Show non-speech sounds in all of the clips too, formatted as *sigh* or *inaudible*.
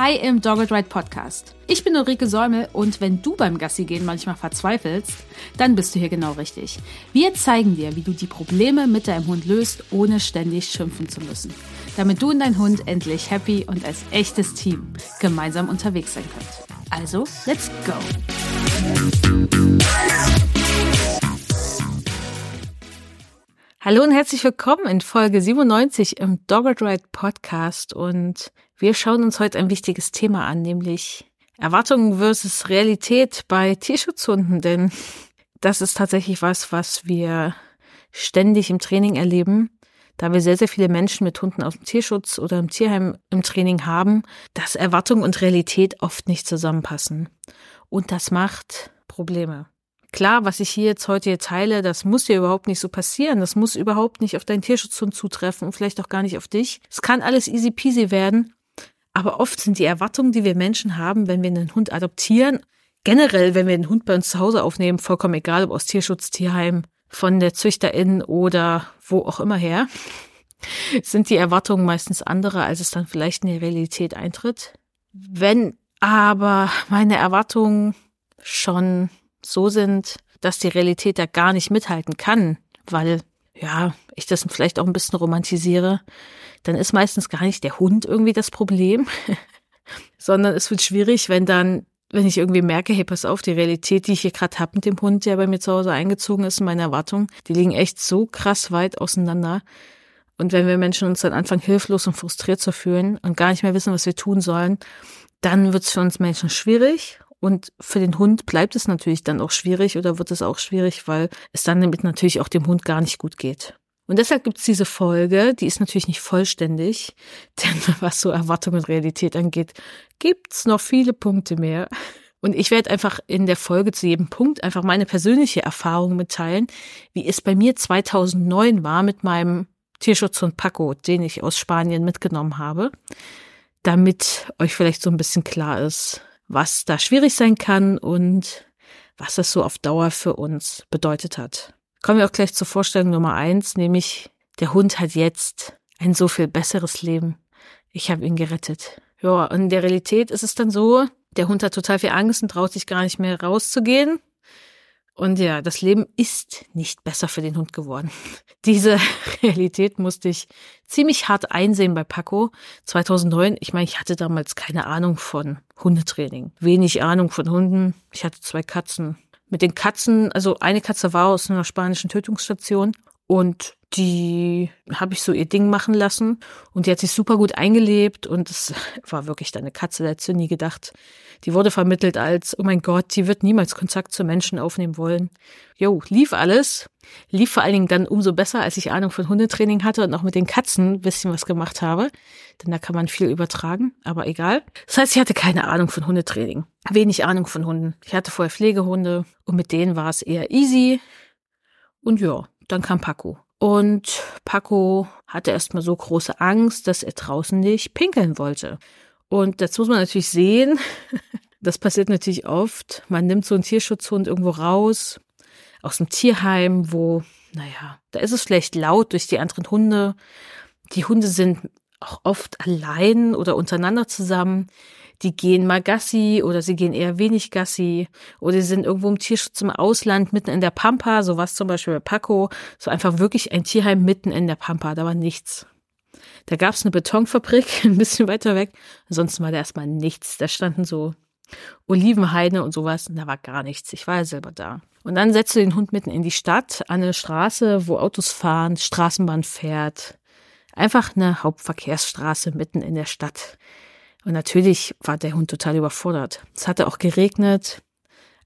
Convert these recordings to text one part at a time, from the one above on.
Hi im Dogged Ride Podcast. Ich bin Ulrike Säumel und wenn du beim Gassi gehen manchmal verzweifelst, dann bist du hier genau richtig. Wir zeigen dir, wie du die Probleme mit deinem Hund löst, ohne ständig schimpfen zu müssen. Damit du und dein Hund endlich happy und als echtes Team gemeinsam unterwegs sein könnt. Also, let's go! Hallo und herzlich willkommen in Folge 97 im Dogged Ride Podcast und wir schauen uns heute ein wichtiges Thema an, nämlich Erwartungen versus Realität bei Tierschutzhunden, denn das ist tatsächlich was, was wir ständig im Training erleben, da wir sehr, sehr viele Menschen mit Hunden aus dem Tierschutz oder im Tierheim im Training haben, dass Erwartung und Realität oft nicht zusammenpassen. Und das macht Probleme. Klar, was ich hier jetzt heute hier teile, das muss dir überhaupt nicht so passieren. Das muss überhaupt nicht auf deinen Tierschutzhund zutreffen und vielleicht auch gar nicht auf dich. Es kann alles easy peasy werden. Aber oft sind die Erwartungen, die wir Menschen haben, wenn wir einen Hund adoptieren, generell, wenn wir einen Hund bei uns zu Hause aufnehmen, vollkommen egal, ob aus Tierschutz, Tierheim, von der Züchterin oder wo auch immer her, *laughs* sind die Erwartungen meistens andere, als es dann vielleicht in der Realität eintritt. Wenn aber meine Erwartungen schon so sind, dass die Realität da gar nicht mithalten kann, weil, ja, ich das vielleicht auch ein bisschen romantisiere, dann ist meistens gar nicht der Hund irgendwie das Problem, *laughs* sondern es wird schwierig, wenn dann, wenn ich irgendwie merke, hey, pass auf, die Realität, die ich hier gerade habe mit dem Hund, der bei mir zu Hause eingezogen ist, meine Erwartungen, die liegen echt so krass weit auseinander. Und wenn wir Menschen uns dann anfangen, hilflos und frustriert zu fühlen und gar nicht mehr wissen, was wir tun sollen, dann wird es für uns Menschen schwierig und für den Hund bleibt es natürlich dann auch schwierig oder wird es auch schwierig, weil es dann damit natürlich auch dem Hund gar nicht gut geht. Und deshalb gibt es diese Folge, die ist natürlich nicht vollständig, *laughs* denn was so Erwartung und Realität angeht, gibt's noch viele Punkte mehr. Und ich werde einfach in der Folge zu jedem Punkt einfach meine persönliche Erfahrung mitteilen, wie es bei mir 2009 war mit meinem Tierschutzhund Paco, den ich aus Spanien mitgenommen habe, damit euch vielleicht so ein bisschen klar ist, was da schwierig sein kann und was das so auf Dauer für uns bedeutet hat. Kommen wir auch gleich zur Vorstellung Nummer eins, nämlich der Hund hat jetzt ein so viel besseres Leben. Ich habe ihn gerettet. Ja, und in der Realität ist es dann so, der Hund hat total viel Angst und traut sich gar nicht mehr rauszugehen. Und ja, das Leben ist nicht besser für den Hund geworden. *laughs* Diese *laughs* Realität musste ich ziemlich hart einsehen bei Paco 2009. Ich meine, ich hatte damals keine Ahnung von Hundetraining, wenig Ahnung von Hunden. Ich hatte zwei Katzen. Mit den Katzen, also eine Katze war aus einer spanischen Tötungsstation und die habe ich so ihr Ding machen lassen und die hat sich super gut eingelebt und es *laughs* war wirklich deine Katze, da hättest du nie gedacht. Die wurde vermittelt als, oh mein Gott, die wird niemals Kontakt zu Menschen aufnehmen wollen. Jo, lief alles. Lief vor allen Dingen dann umso besser, als ich Ahnung von Hundetraining hatte und auch mit den Katzen ein bisschen was gemacht habe. Denn da kann man viel übertragen, aber egal. Das heißt, ich hatte keine Ahnung von Hundetraining. Wenig Ahnung von Hunden. Ich hatte vorher Pflegehunde und mit denen war es eher easy. Und ja, dann kam Paco. Und Paco hatte erstmal so große Angst, dass er draußen nicht pinkeln wollte. Und das muss man natürlich sehen. *laughs* Das passiert natürlich oft. Man nimmt so einen Tierschutzhund irgendwo raus, aus dem Tierheim, wo, naja, da ist es vielleicht laut durch die anderen Hunde. Die Hunde sind auch oft allein oder untereinander zusammen die gehen mal Gassi oder sie gehen eher wenig Gassi oder sie sind irgendwo im Tierschutz im Ausland mitten in der Pampa, so was zum Beispiel bei Paco, so einfach wirklich ein Tierheim mitten in der Pampa, da war nichts. Da gab's eine Betonfabrik *laughs* ein bisschen weiter weg, ansonsten war da erstmal nichts. Da standen so Olivenhaine und sowas und da war gar nichts. Ich war ja selber da. Und dann setzt du den Hund mitten in die Stadt, an eine Straße, wo Autos fahren, Straßenbahn fährt. Einfach eine Hauptverkehrsstraße mitten in der Stadt. Und natürlich war der Hund total überfordert. Es hatte auch geregnet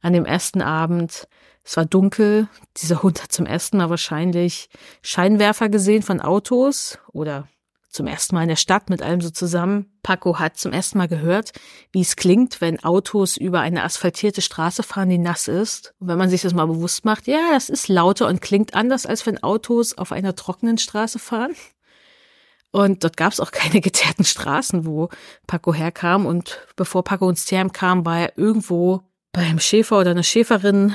an dem ersten Abend. Es war dunkel. Dieser Hund hat zum ersten Mal wahrscheinlich Scheinwerfer gesehen von Autos oder zum ersten Mal in der Stadt mit allem so zusammen. Paco hat zum ersten Mal gehört, wie es klingt, wenn Autos über eine asphaltierte Straße fahren, die nass ist. Und wenn man sich das mal bewusst macht, ja, das ist lauter und klingt anders, als wenn Autos auf einer trockenen Straße fahren. Und dort gab es auch *laughs* keine geteerten Straßen, wo Paco herkam. Und bevor Paco ins Tierheim kam, war er irgendwo beim Schäfer oder einer Schäferin.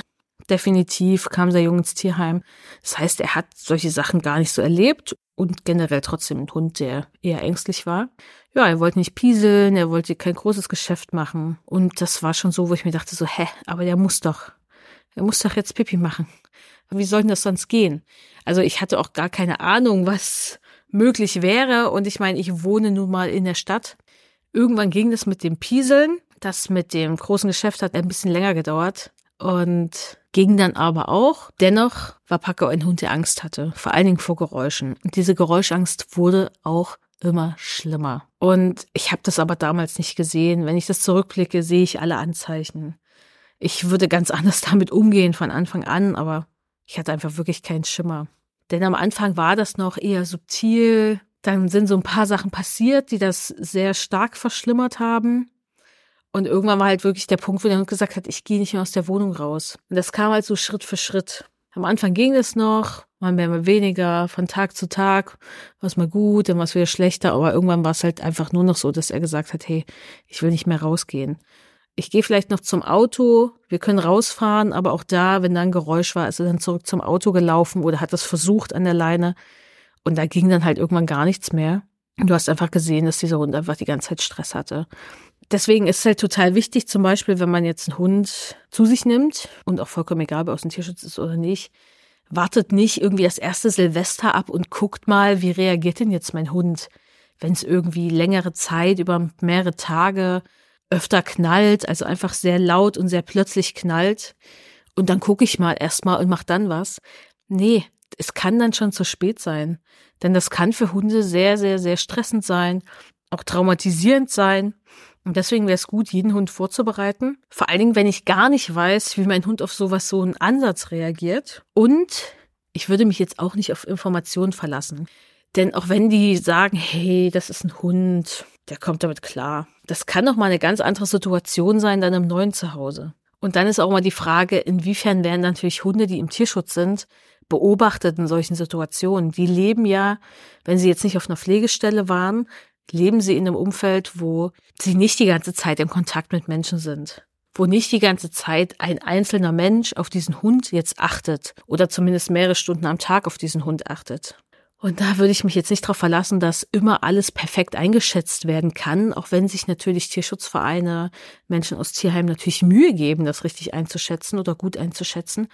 Definitiv kam sehr jung ins Tierheim. Das heißt, er hat solche Sachen gar nicht so erlebt. und generell trotzdem ein Hund, der eher ängstlich war. Ja, er wollte nicht pieseln, er wollte kein großes Geschäft machen. Und das war schon so, wo ich mir dachte so, hä, aber der muss doch, er muss doch jetzt Pipi machen. Wie soll denn das sonst gehen? Also ich hatte auch gar keine Ahnung, was möglich wäre. Und ich meine, ich wohne nun mal in der Stadt. Irgendwann ging das mit dem Pieseln. Das mit dem großen Geschäft hat ein bisschen länger gedauert und ging dann aber auch. Dennoch war Paco ein Hund, der Angst hatte, vor allen Dingen vor Geräuschen. Und diese Geräuschangst wurde auch immer schlimmer. Und ich habe das aber damals nicht gesehen. Wenn ich das zurückblicke, sehe ich alle Anzeichen. Ich würde ganz *laughs* anders damit umgehen von Anfang an, aber ich hatte einfach wirklich keinen Schimmer. Denn am Anfang war das noch eher subtil. Dann sind so ein paar Sachen passiert, die das sehr stark verschlimmert haben. Und irgendwann war halt wirklich der Punkt, wo der Hund gesagt hat, ich gehe nicht mehr aus der Wohnung raus. Und das kam halt so Schritt für Schritt. Am Anfang ging es noch, mal mehr, mal weniger, von Tag zu Tag, war es mal gut, dann war es wieder schlechter, aber irgendwann war es halt einfach nur noch so, dass er gesagt hat, hey, ich will nicht mehr rausgehen. Ich gehe vielleicht noch zum Auto, wir können rausfahren, aber auch da, wenn da ein Geräusch war, ist er dann zurück zum Auto gelaufen oder hat das versucht an der Leine. Und da ging dann halt irgendwann gar nichts mehr. Du hast einfach gesehen, dass dieser Hund einfach die ganze Zeit Stress hatte deswegen ist es halt total wichtig, zum Beispiel, wenn man jetzt einen Hund zu sich nimmt und auch vollkommen egal, ob er aus dem Tierschutz ist oder nicht, wartet nicht irgendwie das erste Silvester ab und guckt mal, wie reagiert denn jetzt mein Hund, wenn es irgendwie längere Zeit über mehrere Tage öfter knallt, also einfach sehr laut und sehr plötzlich knallt. Und dann gucke ich mal erstmal und mach dann was. Nee, es kann dann schon zu spät sein. Denn das kann für Hunde sehr, sehr, sehr stressend sein, auch traumatisierend sein. Und deswegen wäre es gut, jeden Hund vorzubereiten. Vor allen Dingen, wenn ich gar nicht weiß, wie mein Hund auf sowas so einen Ansatz reagiert. Und ich würde mich jetzt auch nicht auf Informationen verlassen. Denn auch wenn die sagen, hey, das ist ein Hund, der kommt damit klar. Das kann doch mal eine ganz andere Situation sein dann im neuen Zuhause. Und dann ist auch mal die Frage, inwiefern werden natürlich Hunde, die im Tierschutz sind, beobachtet in solchen Situationen. Die leben ja, wenn sie jetzt nicht auf einer Pflegestelle waren, leben sie in einem Umfeld, wo sie nicht die ganze Zeit im Kontakt mit Menschen sind. Wo nicht die ganze Zeit ein einzelner Mensch auf diesen Hund jetzt achtet oder zumindest mehrere Stunden am Tag auf diesen Hund achtet. Und da würde ich mich jetzt nicht darauf verlassen, dass immer alles perfekt eingeschätzt werden kann, auch wenn sich natürlich Tierschutzvereine, Menschen aus Tierheimen natürlich Mühe geben, das richtig einzuschätzen oder gut einzuschätzen.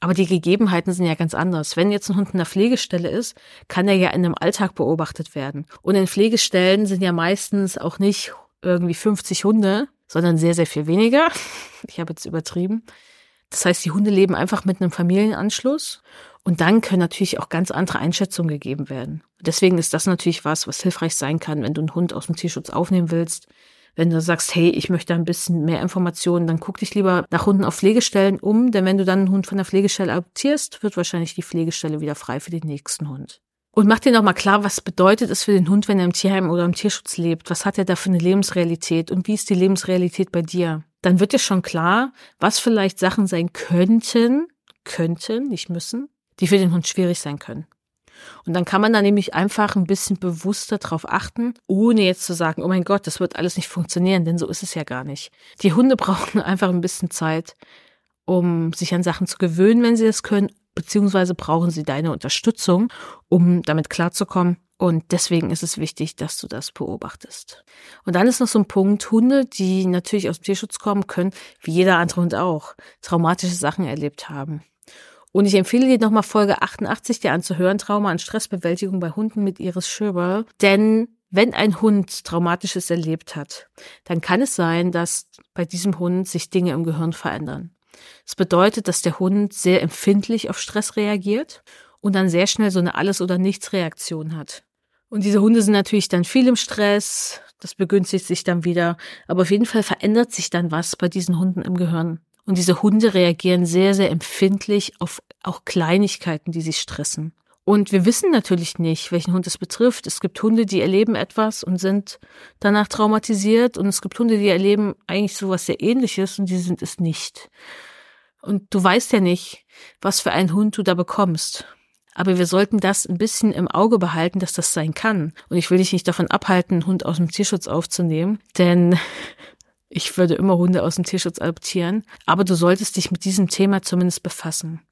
Aber die Gegebenheiten sind ja ganz anders. Wenn jetzt ein Hund in der Pflegestelle ist, kann er ja in einem Alltag beobachtet werden. Und in Pflegestellen sind ja meistens auch nicht irgendwie 50 Hunde, sondern sehr, sehr viel weniger. *laughs* Ich habe jetzt übertrieben. Das heißt, die Hunde leben einfach mit einem Familienanschluss und dann können natürlich auch ganz andere Einschätzungen gegeben werden. Deswegen ist das natürlich was, was hilfreich sein kann, wenn du einen Hund aus dem Tierschutz aufnehmen willst, wenn du sagst, hey, ich möchte ein bisschen mehr Informationen, dann guck dich lieber nach Hunden auf Pflegestellen um, denn wenn du dann einen Hund von der Pflegestelle adoptierst, wird wahrscheinlich die Pflegestelle wieder frei für den nächsten Hund. Und mach dir nochmal klar, was bedeutet es für den Hund, wenn er im Tierheim oder im Tierschutz lebt? Was hat er da für eine Lebensrealität und wie ist die Lebensrealität bei dir? Dann wird dir schon klar, was vielleicht Sachen sein könnten, könnten, nicht müssen, die für den Hund schwierig sein können. Und dann kann man da nämlich einfach ein bisschen bewusster drauf achten, ohne jetzt zu sagen, oh mein Gott, das wird alles nicht funktionieren, denn so ist es ja gar nicht. Die Hunde *laughs* brauchen einfach ein bisschen Zeit, um sich an Sachen zu gewöhnen, wenn sie das können, beziehungsweise brauchen sie deine Unterstützung, um damit klarzukommen. Und deswegen ist es wichtig, dass du das beobachtest. Und dann ist noch so ein Punkt, Hunde, die natürlich aus dem Tierschutz kommen, können, wie jeder andere Hund auch, traumatische Sachen erlebt haben. Und ich empfehle dir nochmal Folge 88 dir anzuhören, Trauma und Stressbewältigung bei Hunden mit Iris Schöber. Denn wenn ein Hund Traumatisches erlebt hat, dann kann es sein, dass bei diesem Hund sich Dinge im Gehirn verändern. Das bedeutet, dass der Hund sehr empfindlich auf Stress reagiert und dann sehr schnell so eine Alles- oder Nichts-Reaktion hat. Und diese Hunde sind natürlich dann viel im Stress, das begünstigt sich dann wieder, aber auf jeden Fall verändert sich dann was bei diesen Hunden im Gehirn. Und diese Hunde reagieren sehr, sehr empfindlich auf auch Kleinigkeiten, die sie stressen. Und wir wissen natürlich nicht, welchen Hund es betrifft. Es gibt Hunde, die erleben etwas und sind danach traumatisiert. Und es gibt Hunde, die erleben eigentlich sowas sehr ähnliches und die sind es nicht. Und du weißt ja nicht, was für einen Hund du da bekommst. Aber wir sollten das ein bisschen im Auge behalten, dass das sein kann. Und ich will dich nicht davon abhalten, einen Hund aus dem Tierschutz aufzunehmen, denn ich würde immer Hunde aus dem Tierschutz adoptieren, aber du solltest dich mit diesem Thema zumindest befassen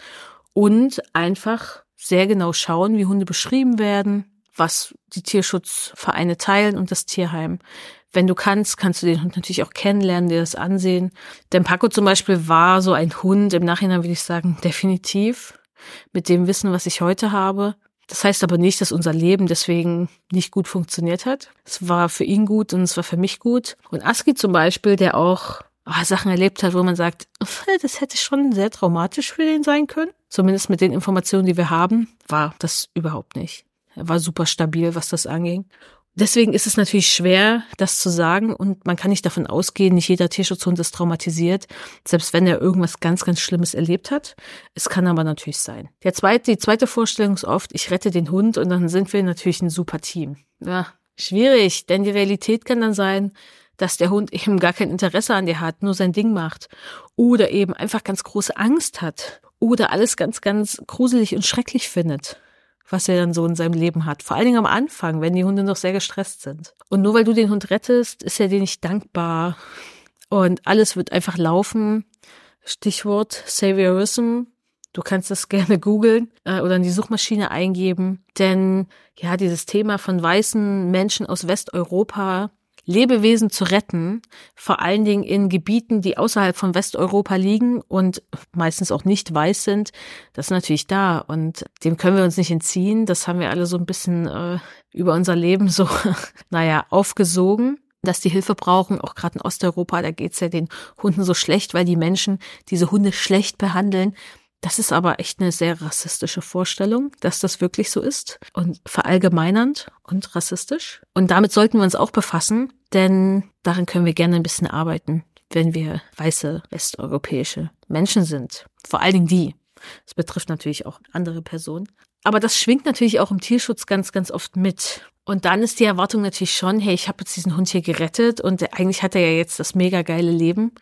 und einfach sehr genau schauen, wie Hunde beschrieben werden, was die Tierschutzvereine teilen und das Tierheim. Wenn du kannst, kannst du den Hund natürlich auch kennenlernen, dir das ansehen. Denn Paco zum Beispiel war so ein Hund, im Nachhinein würde ich sagen, definitiv, mit dem Wissen, was ich heute habe. Das heißt aber nicht, dass unser Leben deswegen nicht gut funktioniert hat. Es war für ihn gut und es war für mich gut. Und Aski zum Beispiel, der auch oh, Sachen erlebt hat, wo man sagt, das hätte schon sehr traumatisch für den sein können. Zumindest mit den Informationen, die wir haben, war das überhaupt nicht. Er war super stabil, was das anging. Deswegen ist es natürlich schwer, das zu sagen und man kann nicht davon ausgehen, nicht jeder Tierschutzhund ist traumatisiert, selbst wenn er irgendwas ganz, ganz Schlimmes erlebt hat. Es kann aber natürlich sein. Der zweite, die zweite Vorstellung ist oft, ich rette den Hund und dann sind wir natürlich ein super Team. Ja, schwierig, denn die Realität kann dann sein, dass der Hund eben gar kein Interesse an dir hat, nur sein Ding macht oder eben einfach ganz große Angst hat oder alles ganz, ganz gruselig und schrecklich findet was er dann so in seinem Leben hat. Vor allen Dingen am Anfang, wenn die Hunde noch sehr gestresst sind. Und nur weil du den Hund rettest, ist er dir nicht dankbar. Und alles wird einfach laufen. Stichwort Saviorism. Du kannst das *laughs* gerne googeln äh, oder in die Suchmaschine eingeben. Denn ja, dieses Thema von weißen Menschen aus Westeuropa Lebewesen zu retten, vor allen Dingen in Gebieten, die außerhalb von Westeuropa liegen und meistens auch nicht weiß sind, das ist natürlich da und dem können wir uns nicht entziehen. Das haben wir alle so ein bisschen äh, über unser Leben so, *laughs* naja, aufgesogen dass die Hilfe brauchen, auch gerade in Osteuropa, da geht's ja den Hunden so schlecht, weil die Menschen diese Hunde schlecht behandeln. Das ist aber echt eine sehr rassistische Vorstellung, dass das wirklich so ist und verallgemeinernd und rassistisch. Und damit sollten wir uns auch befassen, denn daran können wir gerne ein bisschen arbeiten, wenn wir weiße westeuropäische Menschen sind. Vor allen Dingen die. Das betrifft natürlich auch andere Personen. Aber das schwingt natürlich auch im Tierschutz ganz, ganz oft mit. Und dann ist die Erwartung natürlich schon, hey, ich habe jetzt diesen Hund hier gerettet und eigentlich hat er ja jetzt das mega geile Leben.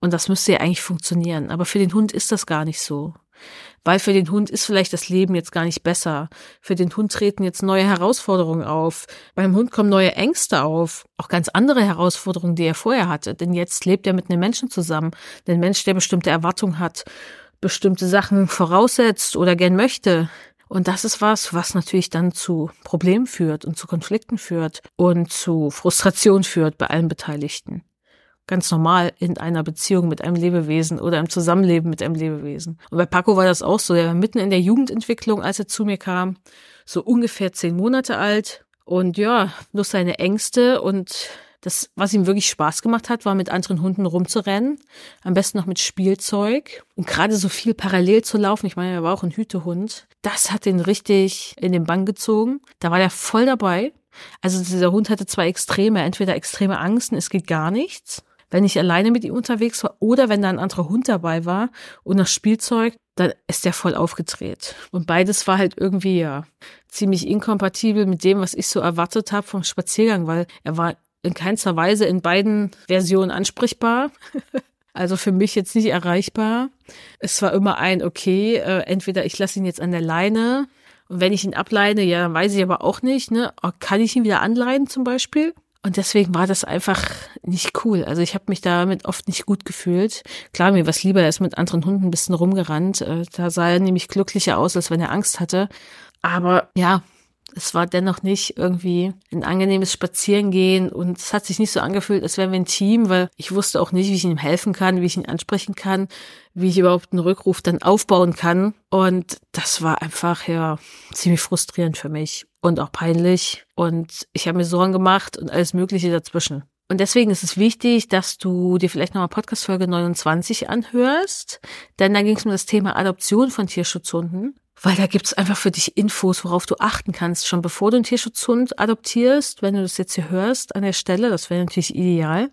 Und das müsste ja eigentlich funktionieren. Aber für den Hund ist das gar nicht so. Weil für den Hund ist vielleicht das Leben jetzt gar nicht besser. Für den Hund treten jetzt neue Herausforderungen auf. Beim Hund kommen neue Ängste auf. Auch ganz andere Herausforderungen, die er vorher hatte. Denn jetzt lebt er mit einem Menschen zusammen. Ein Mensch, der bestimmte Erwartungen hat, bestimmte Sachen voraussetzt oder gern möchte. Und das ist was, was natürlich dann zu Problemen führt und zu Konflikten führt und zu Frustration führt bei allen Beteiligten ganz normal in einer Beziehung mit einem Lebewesen oder im Zusammenleben mit einem Lebewesen. Und bei Paco war das auch so. Er war mitten in der Jugendentwicklung, als er zu mir kam, so ungefähr zehn Monate alt. Und ja, nur seine Ängste und das, was ihm wirklich Spaß gemacht hat, war mit anderen Hunden rumzurennen. Am besten noch mit Spielzeug. Und gerade so viel parallel zu laufen. Ich meine, er war auch ein Hütehund. Das hat ihn richtig in den Bann gezogen. Da war er voll dabei. Also dieser Hund hatte zwei Extreme. Entweder extreme Angst und es geht gar nichts wenn ich alleine mit ihm unterwegs war oder wenn da ein anderer Hund dabei war und das Spielzeug, dann ist der voll aufgedreht. Und beides war halt irgendwie ja ziemlich inkompatibel mit dem, was ich so erwartet habe vom Spaziergang, weil er war in keinster Weise in beiden Versionen ansprechbar. *laughs* Also für mich jetzt nicht erreichbar. Es war immer ein, okay, äh, entweder ich lasse ihn jetzt an der Leine und wenn ich ihn ableine, ja, dann weiß ich aber auch nicht, ne, kann ich ihn wieder anleinen zum Beispiel? Und deswegen war das einfach nicht cool. Also ich habe mich damit oft nicht gut gefühlt. Klar, mir was lieber, er ist mit anderen Hunden ein bisschen rumgerannt. Äh, da sah er nämlich glücklicher aus, als wenn er Angst hatte. Aber ja, es war dennoch nicht irgendwie ein angenehmes Spazierengehen und es hat sich nicht so angefühlt, als wären wir ein Team, weil ich wusste auch nicht, wie ich ihm helfen kann, wie ich ihn ansprechen kann, wie ich überhaupt einen Rückruf dann aufbauen kann. Und das war einfach ja ziemlich frustrierend für mich und auch peinlich. Und ich habe mir Sorgen gemacht und alles Mögliche dazwischen. Und deswegen ist es wichtig, dass du dir vielleicht nochmal Podcast-Folge 29 anhörst, denn da ging es um das Thema Adoption von Tierschutzhunden weil da gibt's einfach für dich Infos, worauf du achten kannst, schon bevor du einen Tierschutzhund adoptierst, wenn du das jetzt hier hörst an der Stelle, das wäre natürlich ideal.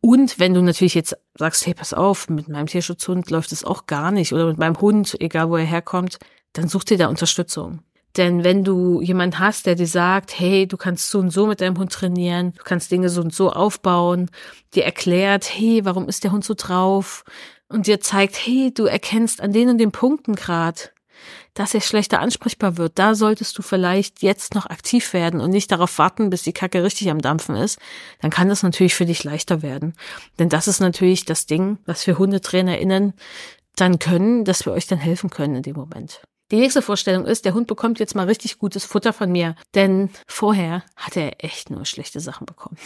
Und wenn du natürlich jetzt sagst, hey, pass auf, mit meinem Tierschutzhund läuft es auch gar nicht oder mit meinem Hund, egal wo er herkommt, dann such dir da Unterstützung. Denn wenn du jemand hast, der dir sagt, hey, du kannst so und so mit deinem Hund trainieren, du kannst Dinge so und so aufbauen, dir erklärt, hey, warum ist der Hund so drauf? Und dir zeigt, hey, du erkennst an den und den Punkten grad, dass er schlechter ansprechbar wird. Da solltest du vielleicht jetzt noch aktiv werden und nicht darauf warten, bis die Kacke richtig am Dampfen ist. Dann kann das natürlich für dich leichter werden. Denn das ist natürlich das Ding, was wir HundetrainerInnen dann können, dass wir euch dann helfen können in dem Moment. Die nächste Vorstellung ist, der Hund bekommt jetzt mal richtig gutes Futter von mir, denn vorher hat er echt nur schlechte Sachen bekommen.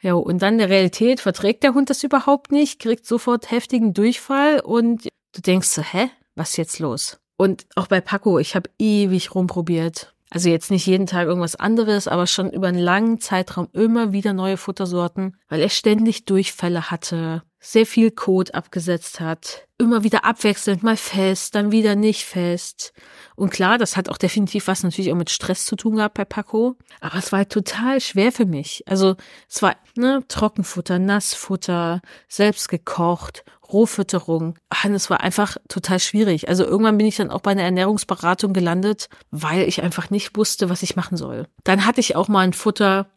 Ja, und dann der Realität verträgt der Hund das überhaupt nicht, kriegt sofort heftigen Durchfall und du denkst so, hä, was ist jetzt los? Und auch bei Paco, ich habe ewig rumprobiert. Also jetzt nicht jeden Tag irgendwas anderes, aber schon über einen langen Zeitraum immer wieder neue Futtersorten, weil er ständig Durchfälle hatte, sehr viel Kot abgesetzt hat, immer wieder abwechselnd, mal fest, dann wieder nicht fest. Und klar, das hat auch definitiv was natürlich auch mit Stress zu tun gehabt bei Paco. Aber es war halt total schwer für mich. Also es war ne, Trockenfutter, Nassfutter, selbst gekocht, Rohfütterung. Und es war einfach total schwierig. Also irgendwann bin ich dann auch bei einer Ernährungsberatung gelandet, weil ich einfach nicht wusste, was ich machen soll. Dann hatte ich auch mal ein Futter,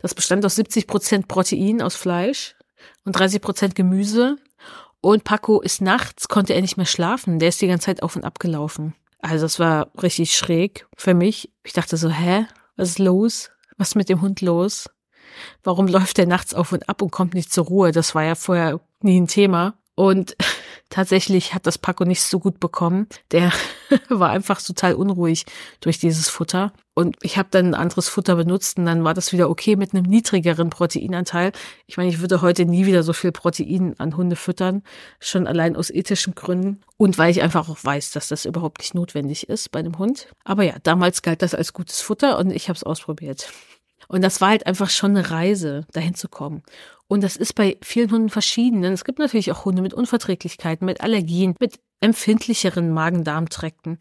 das bestand aus 70 Prozent Protein aus Fleisch und 30 Prozent Gemüse. Und Paco ist nachts, konnte er nicht mehr schlafen. Der ist die ganze Zeit auf und ab gelaufen. Also das war richtig schräg für mich. Ich dachte so, hä? Was ist los? Was ist mit dem Hund los? Warum läuft der nachts auf und ab und kommt nicht zur Ruhe? Das war ja vorher nie ein Thema. Und *laughs* tatsächlich hat das Paco nicht so gut bekommen. Der *laughs* war einfach total unruhig durch dieses Futter. Und ich habe dann ein anderes Futter benutzt und dann war das wieder okay mit einem niedrigeren Proteinanteil. Ich meine, ich würde heute nie wieder so viel Protein an Hunde füttern, schon allein aus ethischen Gründen und weil ich einfach auch weiß, dass das überhaupt nicht notwendig ist bei einem Hund. Aber ja, damals galt das als gutes Futter und ich habe es ausprobiert. Und das war halt einfach schon eine Reise, dahin zu kommen. Und das ist bei vielen Hunden verschieden. Denn es gibt natürlich auch Hunde mit Unverträglichkeiten, mit Allergien, mit empfindlicheren Magen-Darm-Träkten.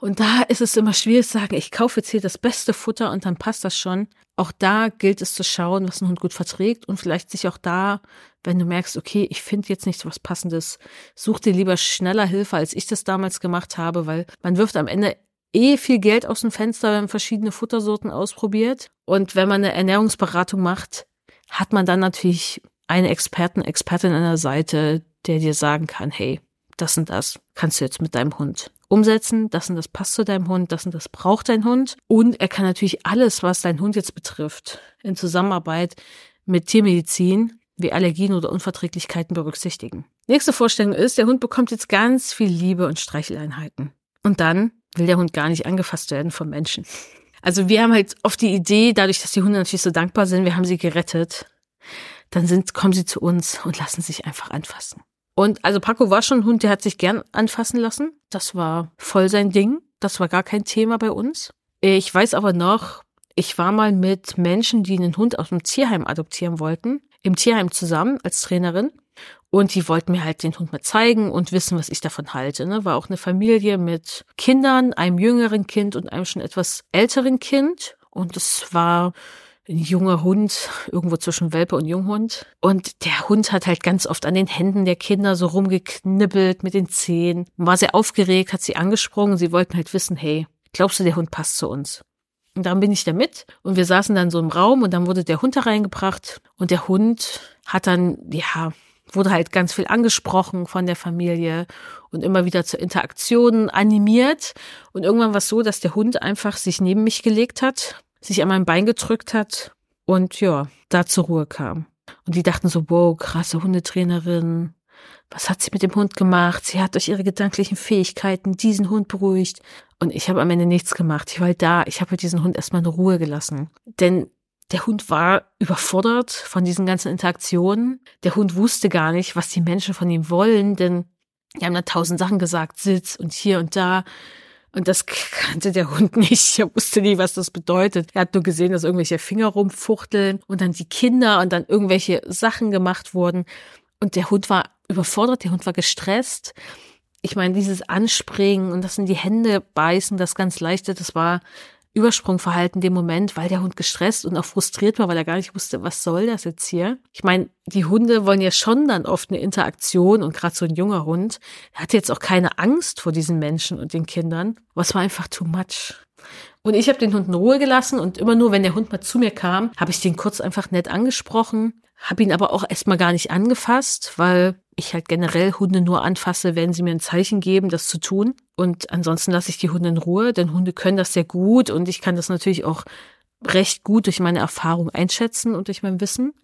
Und da ist es immer schwierig zu sagen, ich kaufe jetzt hier das beste Futter und dann passt das schon. Auch da gilt es zu schauen, was ein Hund gut verträgt und vielleicht sich auch da, wenn du merkst, okay, ich finde jetzt nicht was Passendes, such dir lieber schneller Hilfe, als ich das damals gemacht habe, weil man wirft am Ende eh viel Geld aus dem Fenster, wenn man verschiedene Futtersorten ausprobiert. Und wenn man eine Ernährungsberatung macht, hat man dann natürlich einen Experten, Expertin an der Seite, der dir sagen kann, hey, das und das kannst du jetzt mit deinem Hund umsetzen, das und das passt zu deinem Hund, das und das braucht dein Hund. Und er kann natürlich alles, was dein Hund jetzt betrifft, in Zusammenarbeit mit Tiermedizin wie Allergien oder Unverträglichkeiten berücksichtigen. Nächste Vorstellung ist, der Hund bekommt jetzt ganz viel Liebe und Streicheleinheiten. Und dann will der Hund gar nicht angefasst werden von Menschen. Also wir haben halt oft die Idee, dadurch, dass die Hunde natürlich so dankbar sind, wir haben sie gerettet, dann sind, kommen sie zu uns und lassen sich einfach anfassen. Und also Paco war schon ein Hund, der hat sich gern anfassen lassen. Das war voll sein Ding. Das war gar kein Thema bei uns. Ich weiß aber noch, ich war mal mit Menschen, die einen Hund aus dem Tierheim adoptieren wollten, im Tierheim zusammen als Trainerin. Und die wollten mir halt den Hund mal zeigen und wissen, was ich davon halte. Ne? War auch eine Familie mit Kindern, einem jüngeren Kind und einem schon etwas älteren Kind. Und es war ein junger Hund, irgendwo zwischen Welpe und Junghund. Und der Hund hat halt ganz oft an den Händen der Kinder so rumgeknibbelt mit den Zehen. War sehr aufgeregt, hat sie angesprungen. Sie wollten halt wissen, hey, glaubst du, der Hund passt zu uns? Und dann bin ich da mit und wir saßen dann so im Raum und dann wurde der Hund da reingebracht und der Hund hat dann, ja, wurde halt ganz viel angesprochen von der Familie und immer wieder zur Interaktion animiert. Und irgendwann war es so, dass der Hund einfach sich neben mich gelegt hat, sich an mein Bein gedrückt hat und ja, da zur Ruhe kam. Und die dachten so, wow, krasse Hundetrainerin. Was hat sie mit dem Hund gemacht? Sie hat durch ihre gedanklichen Fähigkeiten diesen Hund beruhigt. Und ich habe am Ende nichts gemacht. Ich war halt da. Ich habe halt diesen Hund erstmal in Ruhe gelassen. Denn der Hund war überfordert von diesen ganzen Interaktionen. Der Hund wusste gar nicht, was die Menschen von ihm wollen, denn die haben da tausend Sachen gesagt, Sitz und hier und da. Und das kannte der Hund nicht. *laughs* Er wusste nie, was das bedeutet. Er hat nur gesehen, dass irgendwelche Finger rumfuchteln und dann die Kinder und dann irgendwelche Sachen gemacht wurden. Und der Hund war überfordert, der Hund war gestresst. Ich meine, dieses Anspringen und das in die Hände beißen, das ganz leichte, das war Übersprungverhalten dem Moment, weil der Hund gestresst und auch frustriert war, weil er gar nicht wusste, was soll das jetzt hier. Ich meine, die Hunde wollen ja schon dann oft eine Interaktion und gerade so ein junger Hund, der hatte jetzt auch keine Angst vor diesen Menschen und den Kindern. Was war einfach too much. Und ich habe den Hund in Ruhe gelassen und immer nur, wenn der Hund mal zu mir kam, habe ich den kurz einfach nett angesprochen, habe ihn aber auch erstmal gar nicht angefasst, weil ich halt generell Hunde nur anfasse, wenn sie mir ein Zeichen geben, das zu tun. Und ansonsten lasse ich die Hunde in Ruhe, denn Hunde können das sehr gut und ich kann das natürlich auch recht gut durch meine Erfahrung einschätzen und durch mein Wissen.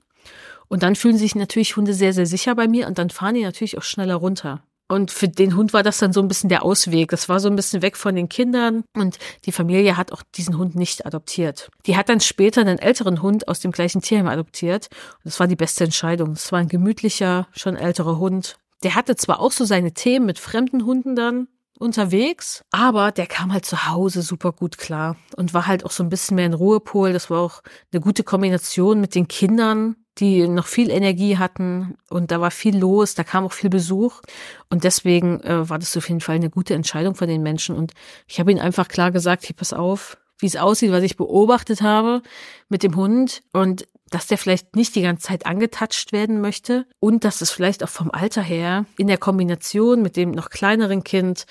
Und dann fühlen sich natürlich Hunde sehr, sehr sicher bei mir und dann fahren die natürlich auch schneller runter. Und für den Hund war das dann so ein bisschen der Ausweg. Das war so ein bisschen weg von den Kindern. Und die Familie hat auch diesen Hund nicht adoptiert. Die hat dann später einen älteren Hund aus dem gleichen Tierheim adoptiert. Und das war die beste Entscheidung. Es war ein gemütlicher, schon älterer Hund. Der hatte zwar auch so seine Themen mit fremden Hunden dann, unterwegs, aber der kam halt zu Hause super gut klar und war halt auch so ein bisschen mehr ein Ruhepol. Das war auch eine gute Kombination mit den Kindern, die noch viel Energie hatten und da war viel los, da kam auch viel Besuch und deswegen äh, war das auf jeden Fall eine gute Entscheidung von den Menschen und ich habe ihnen einfach klar gesagt, hey, pass auf, wie es aussieht, was ich beobachtet habe mit dem Hund und dass der vielleicht nicht die ganze Zeit angetatscht werden möchte und dass es vielleicht auch vom Alter her in der Kombination mit dem noch kleineren Kind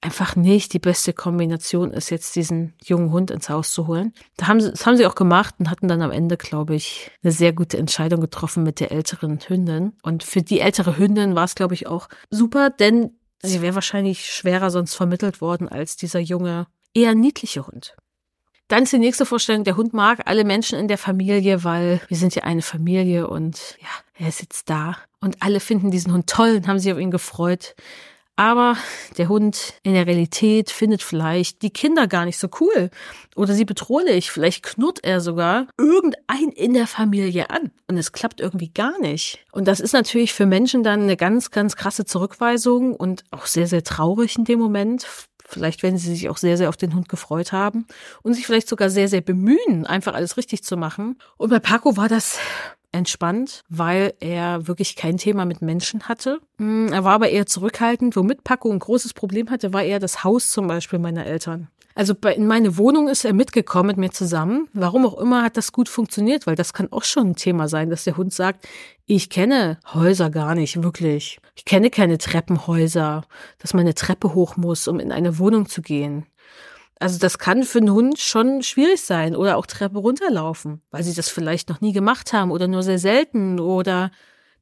einfach nicht die beste Kombination ist, jetzt diesen jungen Hund ins Haus zu holen. Da haben sie, das haben sie auch gemacht und hatten dann am Ende, glaube ich, eine sehr gute Entscheidung getroffen mit der älteren Hündin. Und für die ältere Hündin war es, glaube ich, auch super, denn sie wäre wahrscheinlich schwerer sonst vermittelt worden als dieser junge, eher niedliche Hund. Dann ist die nächste Vorstellung, der Hund mag alle Menschen in der Familie, weil wir sind ja eine Familie und ja, er sitzt da und alle finden diesen Hund toll und haben sich auf ihn gefreut. Aber der Hund in der Realität findet vielleicht die Kinder gar nicht so cool oder sie bedrohlich. Vielleicht knurrt er sogar irgendein in der Familie an und es klappt irgendwie gar nicht. Und das ist natürlich für Menschen dann eine ganz, ganz krasse Zurückweisung und auch sehr, sehr traurig in dem Moment. Vielleicht werden sie sich auch sehr, sehr auf den Hund gefreut haben und sich vielleicht sogar sehr, sehr bemühen, einfach alles richtig zu machen. Und bei Paco war das entspannt, weil er wirklich kein Thema mit Menschen hatte. Mm, er war aber eher zurückhaltend. Womit Paco ein großes Problem hatte, war eher das Haus zum Beispiel meiner Eltern. Also bei, in meine Wohnung ist er mitgekommen mit mir zusammen. Warum auch immer hat das gut funktioniert, weil das kann auch schon ein Thema sein, dass der Hund sagt, ich kenne Häuser gar nicht, wirklich. Ich kenne keine Treppenhäuser, dass man eine Treppe hoch muss, um in eine Wohnung zu gehen. Also das kann für einen Hund schon schwierig sein oder auch Treppe runterlaufen, weil sie das vielleicht noch nie gemacht haben oder nur sehr selten oder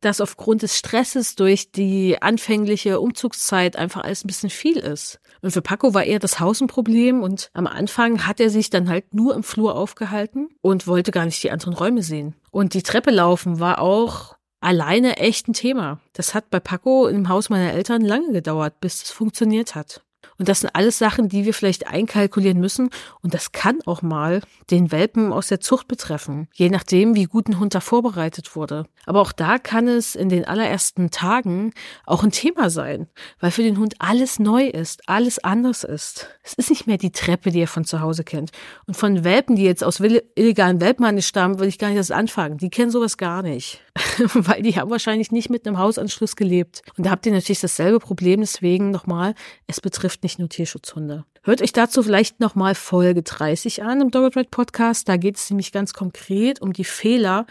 dass aufgrund des Stresses durch die anfängliche Umzugszeit einfach alles ein bisschen viel ist. Und für Paco war eher das Haus ein Problem und am Anfang hat er sich dann halt nur im Flur aufgehalten und wollte gar nicht die anderen Räume sehen. Und die Treppe laufen war auch alleine echt ein Thema. Das hat bei Paco im Haus meiner Eltern lange gedauert, bis es funktioniert hat. Und das sind alles Sachen, die wir vielleicht einkalkulieren müssen. Und das kann auch mal den Welpen aus der Zucht betreffen, je nachdem, wie gut ein Hund da vorbereitet wurde. Aber auch da kann es in den allerersten Tagen auch ein Thema sein, weil für den Hund alles neu ist, alles anders ist. Es ist nicht mehr die Treppe, die er von zu Hause kennt. Und von Welpen, die jetzt aus illegalen Welpenhandel stammen, will ich gar nicht erst anfangen. Die kennen sowas gar nicht. *laughs* weil die haben wahrscheinlich nicht mit einem Hausanschluss gelebt. Und da habt ihr natürlich dasselbe Problem. Deswegen nochmal, es betrifft nicht nur Tierschutzhunde. Hört euch dazu vielleicht nochmal Folge 30 an im Dog Red Podcast. Da geht es nämlich ganz konkret um die Fehler,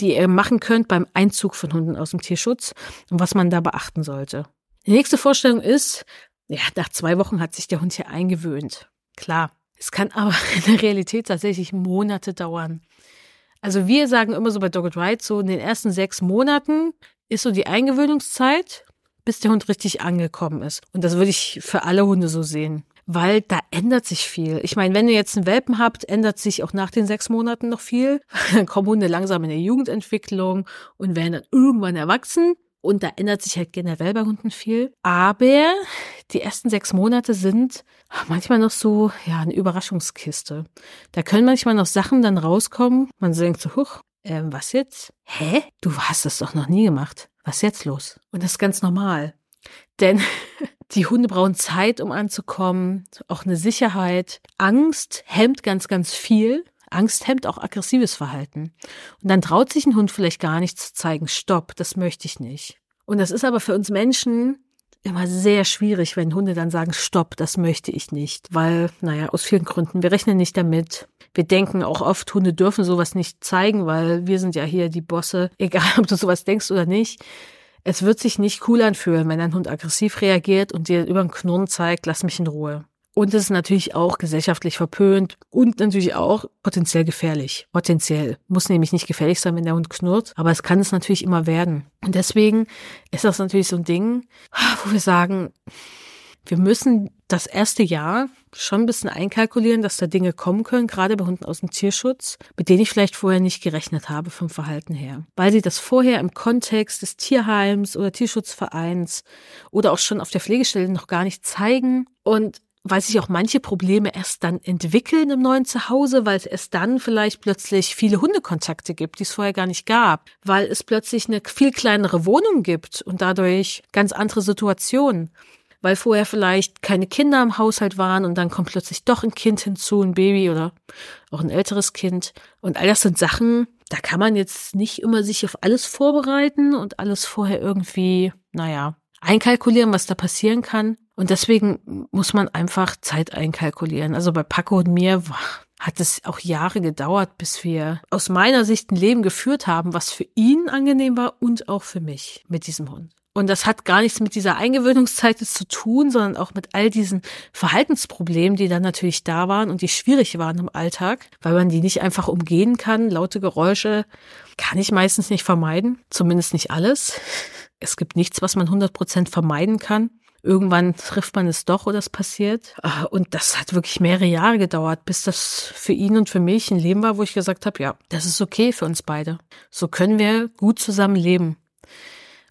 die ihr machen könnt beim Einzug von Hunden aus dem Tierschutz und was man da beachten sollte. Die nächste Vorstellung ist, ja, nach zwei Wochen hat sich der Hund hier eingewöhnt. Klar. Es kann aber *laughs* in der Realität tatsächlich Monate dauern. Also wir sagen immer so bei Dogged Ride, so in den ersten sechs Monaten ist so die Eingewöhnungszeit, bis der Hund richtig angekommen ist. Und das würde ich für alle Hunde so sehen. Weil da ändert sich viel. Ich meine, wenn ihr jetzt einen Welpen habt, ändert sich auch nach den sechs Monaten noch viel. *laughs* Dann kommen Hunde langsam in der Jugendentwicklung und werden dann irgendwann erwachsen. Und da ändert sich halt generell bei Hunden viel. Aber die ersten sechs Monate sind manchmal noch so, ja, eine Überraschungskiste. Da können manchmal noch Sachen dann rauskommen. Man denkt so, huch, äh, was jetzt? Hä? Du hast das doch noch nie gemacht. Was ist jetzt los? Und das ist ganz normal. Denn *laughs* die Hunde brauchen Zeit, um anzukommen, auch eine Sicherheit. Angst hemmt ganz, ganz viel. Angst hemmt auch aggressives Verhalten. Und dann traut sich ein Hund vielleicht gar nicht zu zeigen, stopp, das möchte ich nicht. Und das ist aber für uns Menschen immer sehr schwierig, wenn Hunde dann sagen, stopp, das möchte ich nicht. Weil, naja, aus vielen Gründen. Wir rechnen nicht damit. Wir denken auch oft, Hunde dürfen sowas nicht zeigen, weil wir sind ja hier die Bosse, *laughs* egal ob du sowas denkst oder nicht. Es wird sich nicht cool anfühlen, wenn ein Hund aggressiv reagiert und dir über den Knurren zeigt, lass mich in Ruhe. Und es ist natürlich auch gesellschaftlich verpönt und natürlich auch potenziell gefährlich. Potenziell. Muss nämlich nicht gefährlich sein, wenn der Hund knurrt, aber es kann es natürlich immer werden. Und deswegen ist das natürlich so ein Ding, wo wir sagen, wir müssen das erste Jahr schon ein bisschen einkalkulieren, dass da Dinge kommen können, gerade bei Hunden aus dem Tierschutz, mit denen ich vielleicht vorher nicht gerechnet habe vom Verhalten her. Weil sie das vorher im Kontext des Tierheims oder Tierschutzvereins oder auch schon auf der Pflegestelle noch gar nicht zeigen. Und weil sich auch manche Probleme erst dann entwickeln im neuen Zuhause, weil es erst dann vielleicht plötzlich viele Hundekontakte gibt, die es vorher gar nicht gab, weil es plötzlich eine viel kleinere Wohnung gibt und dadurch ganz andere Situationen weil vorher vielleicht keine Kinder im Haushalt waren und dann kommt plötzlich doch ein Kind hinzu, ein Baby oder auch ein älteres Kind. Und all das sind Sachen, da kann man jetzt nicht immer sich auf alles vorbereiten und alles vorher irgendwie, naja, einkalkulieren, was da passieren kann. Und deswegen muss man einfach Zeit einkalkulieren. Also bei Paco und mir hat es auch Jahre gedauert, bis wir aus meiner Sicht ein Leben geführt haben, was für ihn angenehm war und auch für mich mit diesem Hund. Und das hat gar nichts mit dieser Eingewöhnungszeit zu tun, sondern auch mit all diesen Verhaltensproblemen, die dann natürlich da waren und die schwierig waren im Alltag, weil man die nicht einfach umgehen kann. Laute Geräusche kann ich meistens nicht vermeiden, zumindest nicht alles. Es gibt nichts, was man 100 Prozent vermeiden kann. Irgendwann trifft man es doch oder es passiert. Ah, und das hat wirklich mehrere Jahre gedauert, bis das für ihn und für mich ein Leben war, wo ich gesagt habe, ja, das ist okay für uns beide. So können wir gut zusammen leben.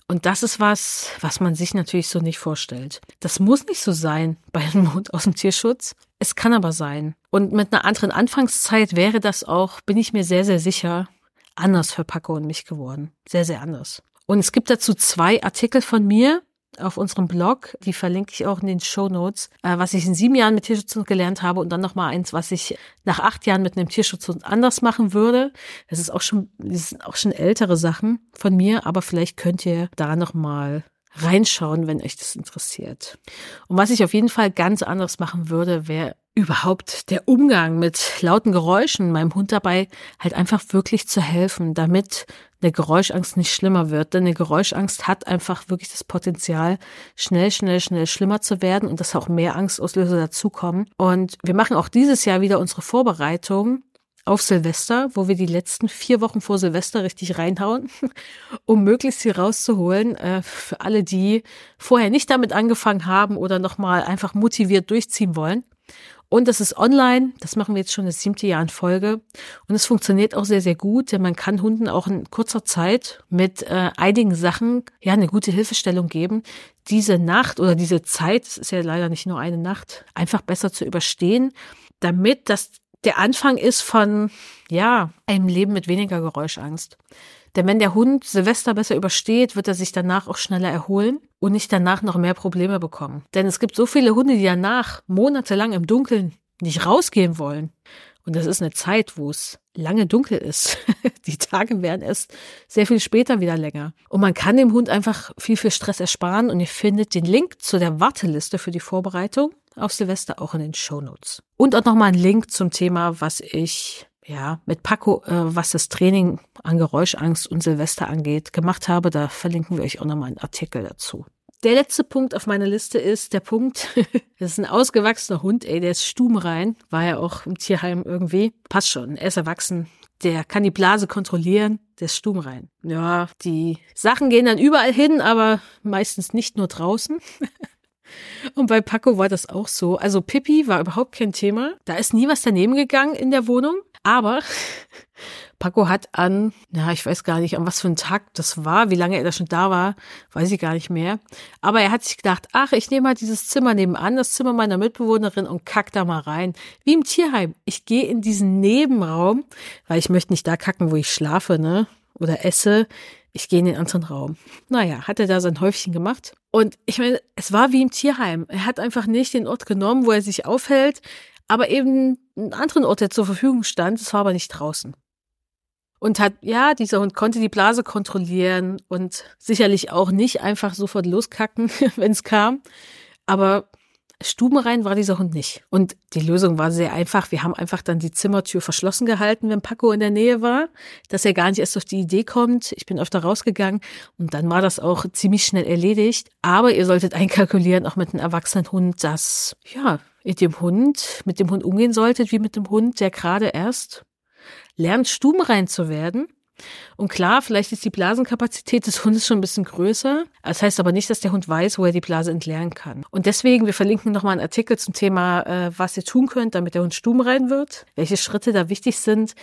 Und das ist was, was man sich natürlich so nicht vorstellt. Das muss nicht so sein bei einem Hund aus dem Tierschutz. Es kann aber sein. Und mit einer anderen Anfangszeit wäre das auch, bin ich mir sehr, sehr sicher, anders für Paco und mich geworden. Sehr, sehr anders. Und es gibt dazu zwei Artikel von mir, auf unserem Blog, die verlinke ich auch in den Show Notes, äh, was ich in sieben Jahren mit Tierschutzhund gelernt habe und dann nochmal eins, was ich nach acht Jahren mit einem Tierschutzhund anders machen würde. Das ist auch schon, das sind auch schon ältere Sachen von mir, aber vielleicht könnt ihr da nochmal reinschauen, wenn euch das interessiert. Und was ich auf jeden Fall ganz anders machen würde, wäre überhaupt der Umgang mit lauten Geräuschen, meinem Hund dabei halt einfach wirklich zu helfen, damit eine Geräuschangst nicht schlimmer wird. Denn eine Geräuschangst hat einfach wirklich das Potenzial, schnell, schnell, schnell schlimmer zu werden und dass auch mehr Angstauslöser dazukommen. Und wir machen auch dieses Jahr wieder unsere Vorbereitung auf Silvester, wo wir die letzten vier Wochen vor Silvester richtig reinhauen, *laughs* um möglichst viel rauszuholen äh, für alle, die vorher nicht damit angefangen haben oder nochmal einfach motiviert durchziehen wollen. Und das ist online, das machen wir jetzt schon das siebte Jahr in Folge. Und es funktioniert auch sehr, sehr gut, denn man kann Hunden auch in kurzer Zeit mit äh, einigen Sachen ja eine gute Hilfestellung geben, diese Nacht oder diese Zeit, es ist ja leider nicht nur eine Nacht, einfach besser zu überstehen, damit das der Anfang ist von, ja, einem Leben mit weniger Geräuschangst. Denn wenn der Hund Silvester besser übersteht, wird er sich danach auch schneller erholen und nicht danach noch mehr Probleme bekommen. Denn es gibt so viele Hunde, die danach monatelang im Dunkeln nicht rausgehen wollen. Und das ist eine Zeit, wo es lange dunkel ist. *laughs* Die Tage werden erst sehr viel später wieder länger. Und man kann dem Hund einfach viel, viel Stress ersparen. Und ihr findet den Link zu der Warteliste für die Vorbereitung auf Silvester auch in den Show Notes. Und auch nochmal ein Link zum Thema, was ich ja, mit Paco, äh, was das Training an Geräuschangst und Silvester angeht, gemacht habe. Da verlinken wir euch auch nochmal einen Artikel dazu. Der letzte Punkt auf meiner Liste ist der Punkt, *laughs* das ist ein ausgewachsener Hund, ey, der ist stummrein, war ja auch im Tierheim irgendwie. Passt schon, er ist erwachsen, der kann die Blase kontrollieren, der ist stummrein. Ja, die Sachen gehen dann überall hin, aber meistens nicht nur draußen. *laughs* Und bei Paco war das auch so. Also Pippi war überhaupt kein Thema. Da ist nie was daneben gegangen in der Wohnung. Aber Paco hat an, na, ich weiß gar nicht, an was für einen Tag das war, wie lange er da schon da war, weiß ich gar nicht mehr. Aber er hat sich gedacht, ach, ich nehme mal dieses Zimmer nebenan, das Zimmer meiner Mitbewohnerin und kack da mal rein. Wie im Tierheim. Ich gehe in diesen Nebenraum, weil ich möchte nicht da kacken, wo ich schlafe, ne? Oder esse. Ich gehe in den anderen Raum. Naja, hat er da sein Häufchen gemacht. Und ich meine, es war wie im Tierheim. Er hat einfach nicht den Ort genommen, wo er sich aufhält aber eben einen anderen Ort, der zur Verfügung stand. Es war aber nicht draußen. Und hat, ja, dieser Hund konnte die Blase kontrollieren und sicherlich auch nicht einfach sofort loskacken, *laughs* wenn es kam. Aber stubenrein war dieser Hund nicht. Und die Lösung war sehr einfach. Wir haben einfach dann die Zimmertür verschlossen gehalten, wenn Paco in der Nähe war, dass er gar nicht erst auf die Idee kommt. Ich bin öfter rausgegangen und dann war das auch ziemlich schnell erledigt. Aber ihr solltet einkalkulieren, auch mit einem erwachsenen Hund, dass, ja, mit dem Hund, mit dem Hund umgehen solltet, wie mit dem Hund, der gerade erst lernt, stubenrein zu werden. Und klar, vielleicht ist die Blasenkapazität des Hundes schon ein bisschen größer. Das heißt aber nicht, dass der Hund weiß, wo er die Blase entleeren kann. Und deswegen, wir verlinken nochmal einen Artikel zum Thema, äh, was ihr tun könnt, damit der Hund stubenrein wird, welche Schritte da wichtig sind.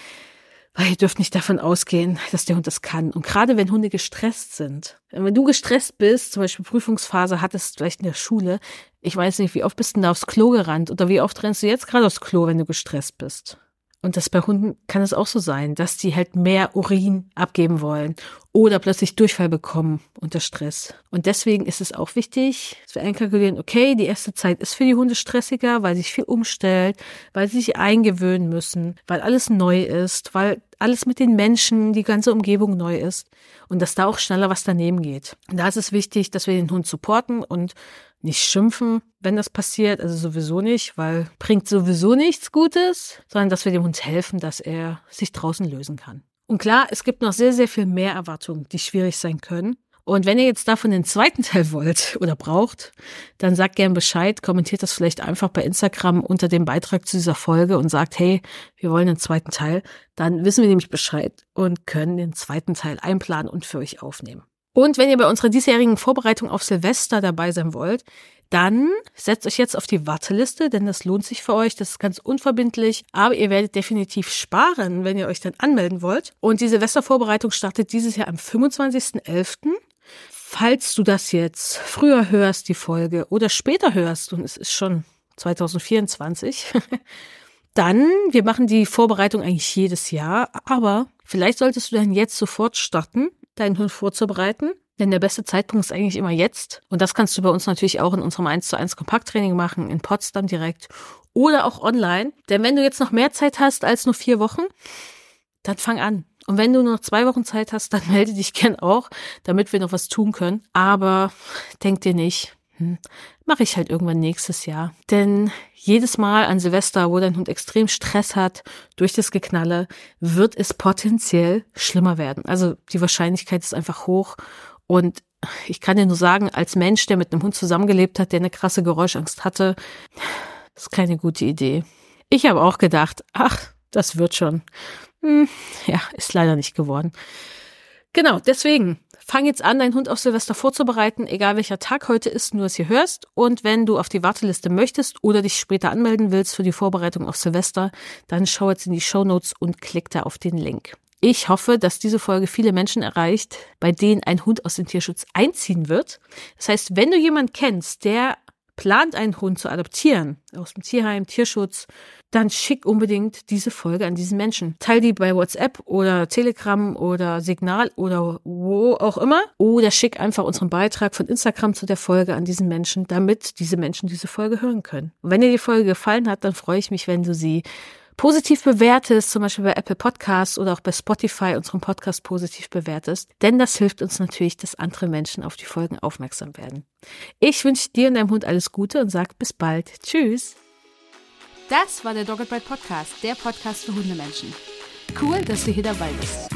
Weil ihr dürft nicht davon ausgehen, dass der Hund das kann. Und gerade wenn Hunde gestresst sind, wenn du gestresst bist, zum Beispiel Prüfungsphase hattest, vielleicht in der Schule, ich weiß nicht, wie oft bist du da aufs Klo gerannt oder wie oft rennst du jetzt gerade aufs Klo, wenn du gestresst bist? Und das bei Hunden kann es auch so sein, dass die halt mehr Urin abgeben wollen oder plötzlich Durchfall bekommen unter Stress. Und deswegen ist es auch wichtig, wir einkalkulieren, okay, die erste Zeit ist für die Hunde stressiger, weil sich viel umstellt, weil sie sich eingewöhnen müssen, weil alles neu ist, weil alles mit den Menschen, die ganze Umgebung neu ist und dass da auch schneller was daneben geht. Und da ist es wichtig, dass wir den Hund supporten und nicht schimpfen, wenn das passiert, also sowieso nicht, weil bringt sowieso nichts Gutes, sondern dass wir dem Hund helfen, dass er sich draußen lösen kann. Und klar, es gibt noch sehr, sehr viel mehr Erwartungen, die schwierig sein können. Und wenn ihr jetzt davon den zweiten Teil wollt *laughs* oder braucht, dann sagt gern Bescheid, kommentiert das vielleicht einfach bei Instagram unter dem Beitrag zu dieser Folge und sagt, hey, wir wollen den zweiten Teil. Dann wissen wir nämlich Bescheid und können den zweiten Teil einplanen und für euch aufnehmen. Und wenn ihr bei unserer diesjährigen Vorbereitung auf Silvester dabei sein wollt, dann setzt euch jetzt auf die Warteliste, denn das lohnt sich für euch. Das ist ganz unverbindlich, aber ihr werdet definitiv sparen, wenn ihr euch dann anmelden wollt. Und die Silvestervorbereitung startet dieses Jahr am 25.11. Falls du das jetzt früher hörst, die Folge, oder später hörst, und es ist schon 2024, *laughs* dann, wir machen die Vorbereitung eigentlich jedes Jahr, aber vielleicht solltest du dann jetzt sofort starten deinen Hund vorzubereiten. Denn der beste Zeitpunkt ist eigentlich immer jetzt. Und das kannst du bei uns natürlich auch in unserem 1 zu 1 Kompakttraining machen, in Potsdam direkt oder auch online. Denn wenn du jetzt noch mehr Zeit hast als nur vier Wochen, dann fang an. Und wenn du nur noch zwei Wochen Zeit hast, *laughs* dann melde dich gern auch, damit wir noch was tun können. Aber denk dir nicht, hm, mache ich halt irgendwann nächstes Jahr. Denn jedes Mal an Silvester, wo dein Hund extrem Stress hat durch das Geknalle, wird es potenziell schlimmer werden. Also die Wahrscheinlichkeit ist einfach hoch. Und ich kann dir nur sagen, als Mensch, der mit einem Hund zusammengelebt hat, der eine krasse Geräuschangst hatte, ist keine gute Idee. Ich habe auch gedacht, ach, das wird schon. Hm, ja, ist leider nicht geworden. Genau, deswegen fang jetzt an, deinen Hund auf Silvester vorzubereiten, egal welcher Tag heute ist, nur dass ihr hörst. Und wenn du auf die Warteliste möchtest oder dich später anmelden willst für die Vorbereitung auf Silvester, dann schau jetzt in die Show Notes und klick da auf den Link. Ich hoffe, dass diese Folge viele Menschen erreicht, bei denen ein Hund aus dem Tierschutz einziehen wird. Das heißt, wenn du jemanden kennst, der plant, einen Hund zu adoptieren, aus dem Tierheim, Tierschutz, dann schick unbedingt diese Folge an diesen Menschen. Teil die bei WhatsApp oder Telegram oder Signal oder wo auch immer. Oder schick einfach unseren Beitrag von Instagram zu der Folge an diesen Menschen, damit diese Menschen diese Folge hören können. Und wenn dir die Folge gefallen hat, dann freue ich mich, wenn du sie positiv bewertest, zum Beispiel bei Apple Podcasts oder auch bei Spotify unseren Podcast positiv bewertest, denn das hilft uns natürlich, dass andere Menschen auf die Folgen aufmerksam werden. Ich wünsche dir und deinem Hund alles Gute und sag bis bald. Tschüss. Das war der Dogged Bite Podcast, der Podcast für Hundemenschen. Cool, dass du hier dabei bist.